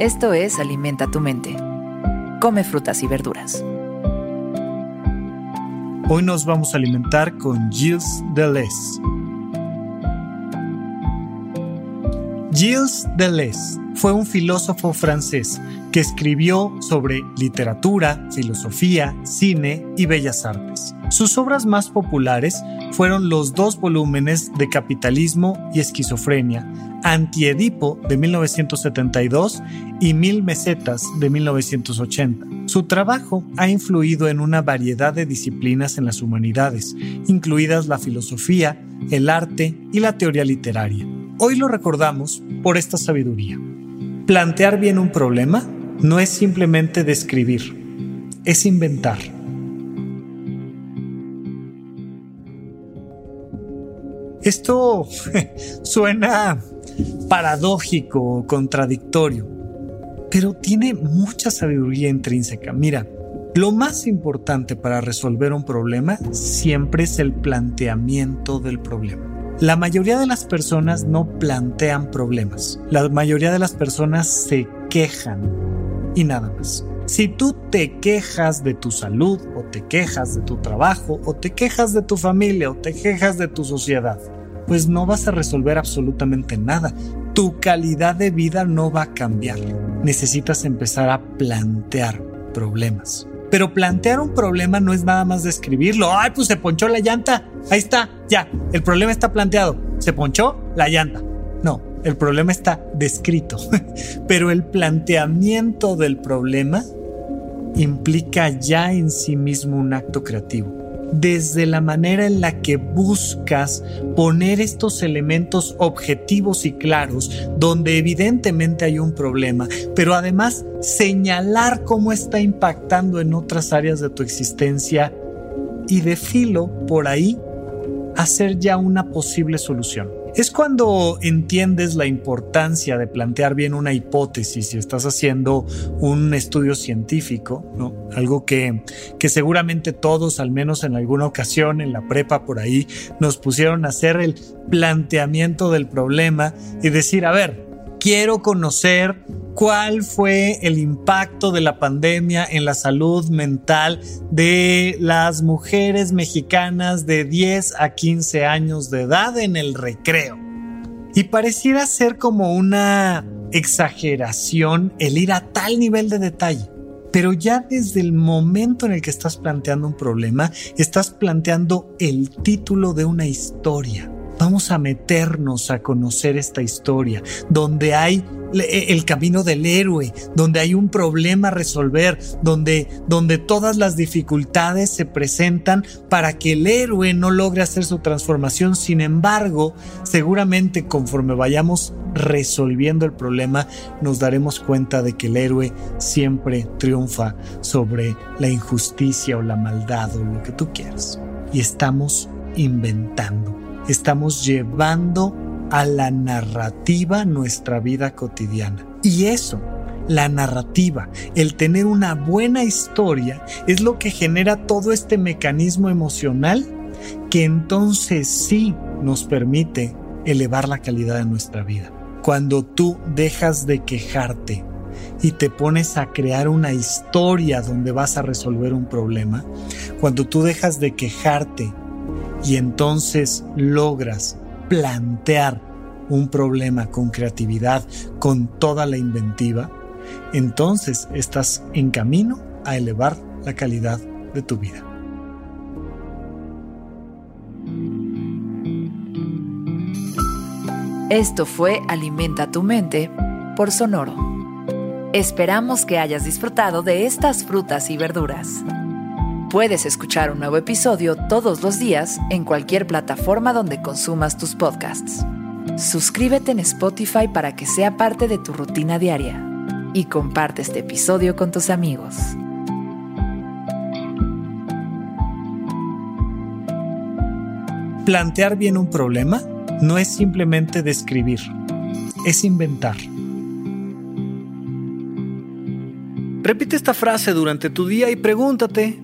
Esto es Alimenta tu mente. Come frutas y verduras. Hoy nos vamos a alimentar con Gilles Deleuze. Gilles Deleuze fue un filósofo francés que escribió sobre literatura, filosofía, cine y bellas artes. Sus obras más populares fueron los dos volúmenes de Capitalismo y Esquizofrenia, Antiedipo de 1972 y Mil Mesetas de 1980. Su trabajo ha influido en una variedad de disciplinas en las humanidades, incluidas la filosofía, el arte y la teoría literaria. Hoy lo recordamos por esta sabiduría. Plantear bien un problema no es simplemente describir, es inventar. Esto suena paradójico o contradictorio, pero tiene mucha sabiduría intrínseca. Mira, lo más importante para resolver un problema siempre es el planteamiento del problema. La mayoría de las personas no plantean problemas. La mayoría de las personas se quejan y nada más. Si tú te quejas de tu salud o te quejas de tu trabajo o te quejas de tu familia o te quejas de tu sociedad, pues no vas a resolver absolutamente nada. Tu calidad de vida no va a cambiar. Necesitas empezar a plantear problemas. Pero plantear un problema no es nada más describirlo. Ay, pues se ponchó la llanta. Ahí está, ya. El problema está planteado. Se ponchó la llanta. No, el problema está descrito. Pero el planteamiento del problema implica ya en sí mismo un acto creativo desde la manera en la que buscas poner estos elementos objetivos y claros, donde evidentemente hay un problema, pero además señalar cómo está impactando en otras áreas de tu existencia y de filo por ahí hacer ya una posible solución. Es cuando entiendes la importancia de plantear bien una hipótesis si estás haciendo un estudio científico, ¿no? Algo que, que seguramente todos, al menos en alguna ocasión en la prepa por ahí, nos pusieron a hacer el planteamiento del problema y decir, a ver, quiero conocer cuál fue el impacto de la pandemia en la salud mental de las mujeres mexicanas de 10 a 15 años de edad en el recreo. Y pareciera ser como una exageración el ir a tal nivel de detalle. Pero ya desde el momento en el que estás planteando un problema, estás planteando el título de una historia. Vamos a meternos a conocer esta historia, donde hay e, el camino del héroe, donde hay un problema a resolver, donde, donde todas las dificultades se presentan para que el héroe no logre hacer su transformación. Sin embargo, seguramente conforme vayamos resolviendo el problema, nos daremos cuenta de que el héroe siempre triunfa sobre la injusticia o la maldad o lo que tú quieras. Y estamos inventando estamos llevando a la narrativa nuestra vida cotidiana. Y eso, la narrativa, el tener una buena historia, es lo que genera todo este mecanismo emocional que entonces sí nos permite elevar la calidad de nuestra vida. Cuando tú dejas de quejarte y te pones a crear una historia donde vas a resolver un problema, cuando tú dejas de quejarte y entonces logras plantear un problema con creatividad, con toda la inventiva, entonces estás en camino a elevar la calidad de tu vida. Esto fue Alimenta tu mente por Sonoro. Esperamos que hayas disfrutado de estas frutas y verduras. Puedes escuchar un nuevo episodio todos los días en cualquier plataforma donde consumas tus podcasts. Suscríbete en Spotify para que sea parte de tu rutina diaria y comparte este episodio con tus amigos. Plantear bien un problema no es simplemente describir, es inventar. Repite esta frase durante tu día y pregúntate,